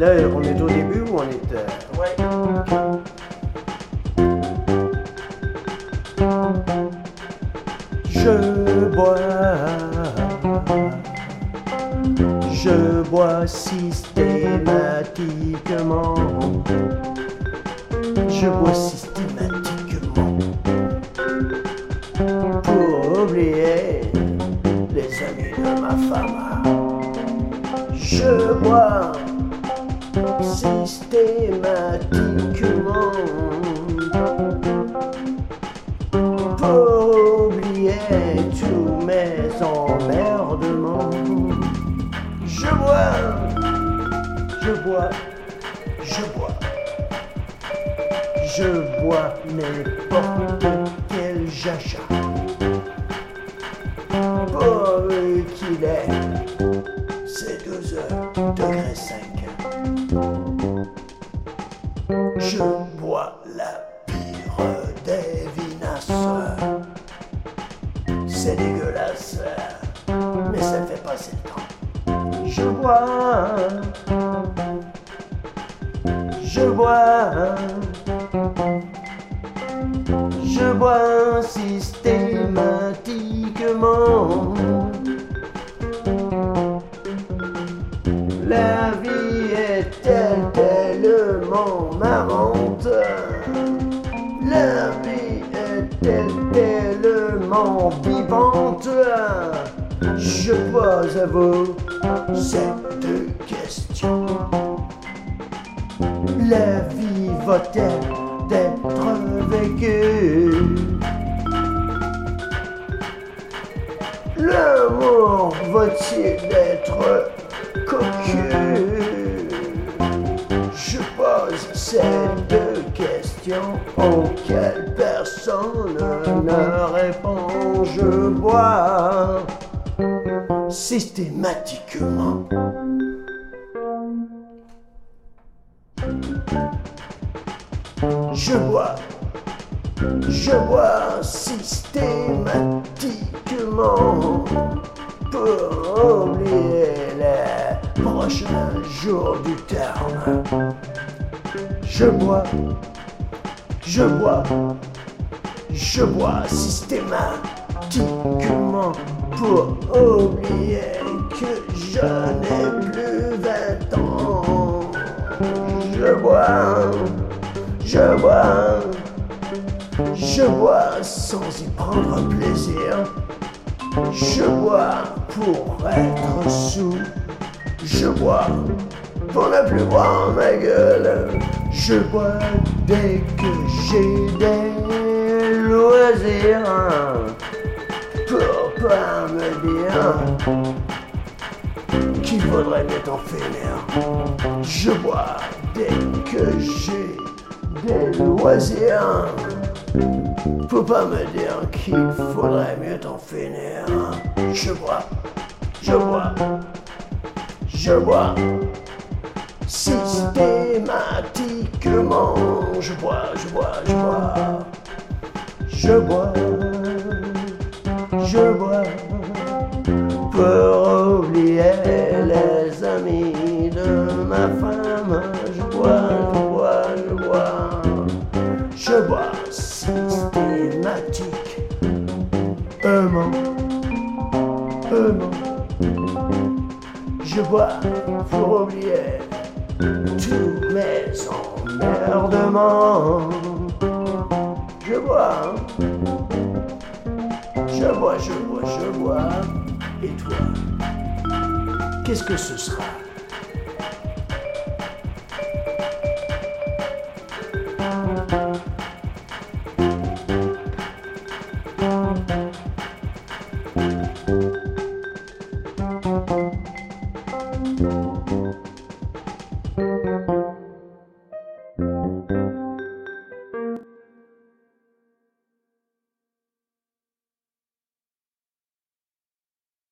Là, on est au début ou on est. euh, Ouais. Je bois, je bois systématiquement, je bois systématiquement pour oublier les amis de ma femme. Je bois systématiquement pour oublier tous mes emmerdements. Je bois, je bois, je bois, je bois n'importe quel jaja. Pourvu qu'il est, c'est 12 heures, degré 5. Je bois la pire des. C'est dégueulasse, mais ça fait passer le temps. Je bois, je bois, je bois systématiquement. La vie est telle, tellement vivante? Je pose à vous cette question. La vie va-t-elle d'être vécue? L'amour va-t-il être cocu? Je pose deux questions auxquelles personne ne répond. Je bois systématiquement. Je bois, je bois systématiquement pour oublier les prochains jours du terme. Je bois, je bois, je bois systématiquement pour oublier que je n'ai plus 20 ans. Je bois, je bois, je bois sans y prendre plaisir. Je bois pour être sous. Je bois pour ne plus voir ma gueule. Je bois dès que j'ai des loisirs. Pour pas me dire qu'il vaudrait mieux t'en finir? Je bois dès que j'ai des loisirs. Faut pas me dire qu'il faudrait mieux t'en finir. Je bois, je bois, je bois. Systématiquement, je bois, je bois, je bois. Je bois, je bois. Pour oublier les amis de ma femme, je bois, je bois, je bois. Je bois systématique. Aimant, aimant. Je bois pour oublier tous mes emmerdements. Je bois, je bois, je bois, je bois. Et toi, qu'est-ce que ce sera?